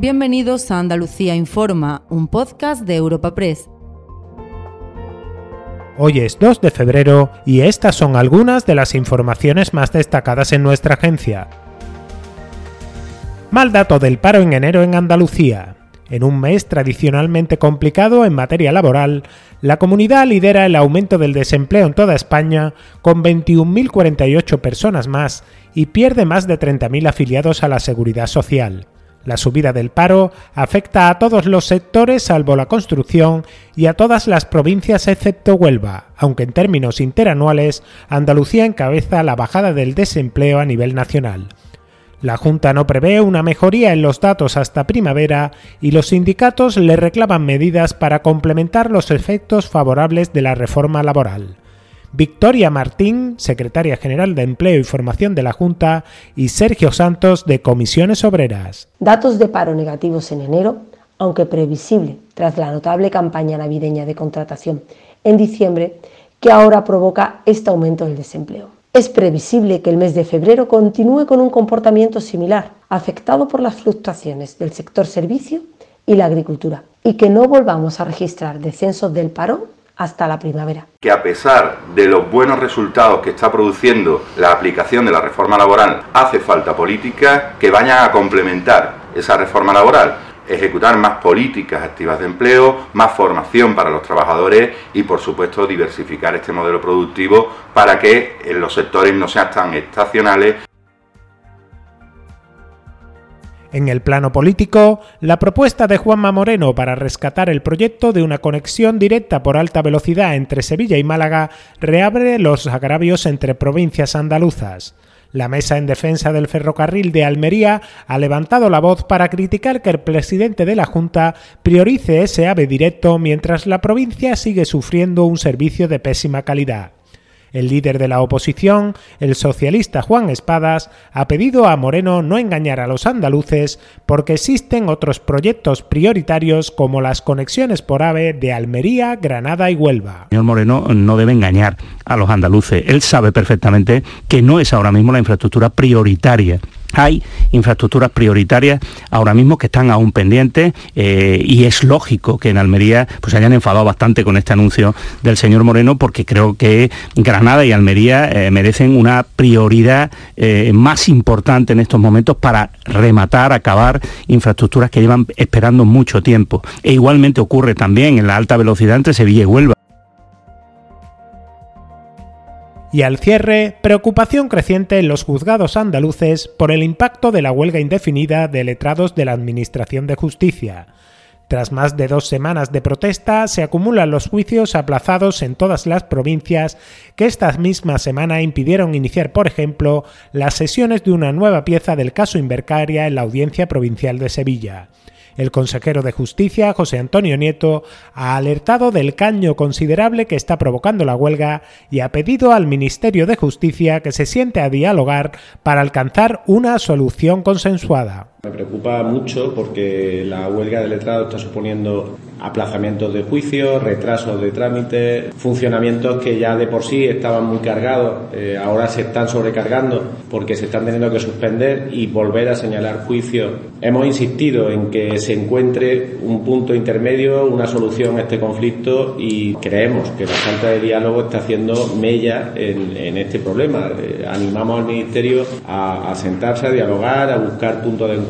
Bienvenidos a Andalucía Informa, un podcast de Europa Press. Hoy es 2 de febrero y estas son algunas de las informaciones más destacadas en nuestra agencia. Mal dato del paro en enero en Andalucía. En un mes tradicionalmente complicado en materia laboral, la comunidad lidera el aumento del desempleo en toda España con 21.048 personas más y pierde más de 30.000 afiliados a la seguridad social. La subida del paro afecta a todos los sectores salvo la construcción y a todas las provincias excepto Huelva, aunque en términos interanuales Andalucía encabeza la bajada del desempleo a nivel nacional. La Junta no prevé una mejoría en los datos hasta primavera y los sindicatos le reclaman medidas para complementar los efectos favorables de la reforma laboral. Victoria Martín, secretaria general de Empleo y Formación de la Junta, y Sergio Santos, de Comisiones Obreras. Datos de paro negativos en enero, aunque previsible tras la notable campaña navideña de contratación en diciembre, que ahora provoca este aumento del desempleo. Es previsible que el mes de febrero continúe con un comportamiento similar, afectado por las fluctuaciones del sector servicio y la agricultura, y que no volvamos a registrar descensos del paro hasta la primavera. Que a pesar de los buenos resultados que está produciendo la aplicación de la reforma laboral, hace falta políticas que vayan a complementar esa reforma laboral ejecutar más políticas activas de empleo, más formación para los trabajadores y, por supuesto, diversificar este modelo productivo para que los sectores no sean tan estacionales. En el plano político, la propuesta de Juanma Moreno para rescatar el proyecto de una conexión directa por alta velocidad entre Sevilla y Málaga reabre los agravios entre provincias andaluzas. La Mesa en Defensa del Ferrocarril de Almería ha levantado la voz para criticar que el presidente de la Junta priorice ese ave directo mientras la provincia sigue sufriendo un servicio de pésima calidad. El líder de la oposición, el socialista Juan Espadas, ha pedido a Moreno no engañar a los andaluces porque existen otros proyectos prioritarios como las conexiones por AVE de Almería, Granada y Huelva. El señor Moreno no debe engañar a los andaluces. Él sabe perfectamente que no es ahora mismo la infraestructura prioritaria hay infraestructuras prioritarias ahora mismo que están aún pendientes eh, y es lógico que en Almería pues hayan enfadado bastante con este anuncio del señor Moreno porque creo que Granada y Almería eh, merecen una prioridad eh, más importante en estos momentos para rematar, acabar infraestructuras que llevan esperando mucho tiempo. E igualmente ocurre también en la alta velocidad entre Sevilla y Huelva. Y al cierre, preocupación creciente en los juzgados andaluces por el impacto de la huelga indefinida de letrados de la Administración de Justicia. Tras más de dos semanas de protesta, se acumulan los juicios aplazados en todas las provincias que esta misma semana impidieron iniciar, por ejemplo, las sesiones de una nueva pieza del caso Invercaria en la Audiencia Provincial de Sevilla. El consejero de Justicia, José Antonio Nieto, ha alertado del caño considerable que está provocando la huelga y ha pedido al Ministerio de Justicia que se siente a dialogar para alcanzar una solución consensuada. Me preocupa mucho porque la huelga de letrado está suponiendo aplazamientos de juicios, retrasos de trámites, funcionamientos que ya de por sí estaban muy cargados, eh, ahora se están sobrecargando porque se están teniendo que suspender y volver a señalar juicios. Hemos insistido en que se encuentre un punto intermedio, una solución a este conflicto y creemos que la falta de diálogo está haciendo mella en, este problema. Eh, animamos al Ministerio a, a sentarse, a dialogar, a buscar puntos de encuentro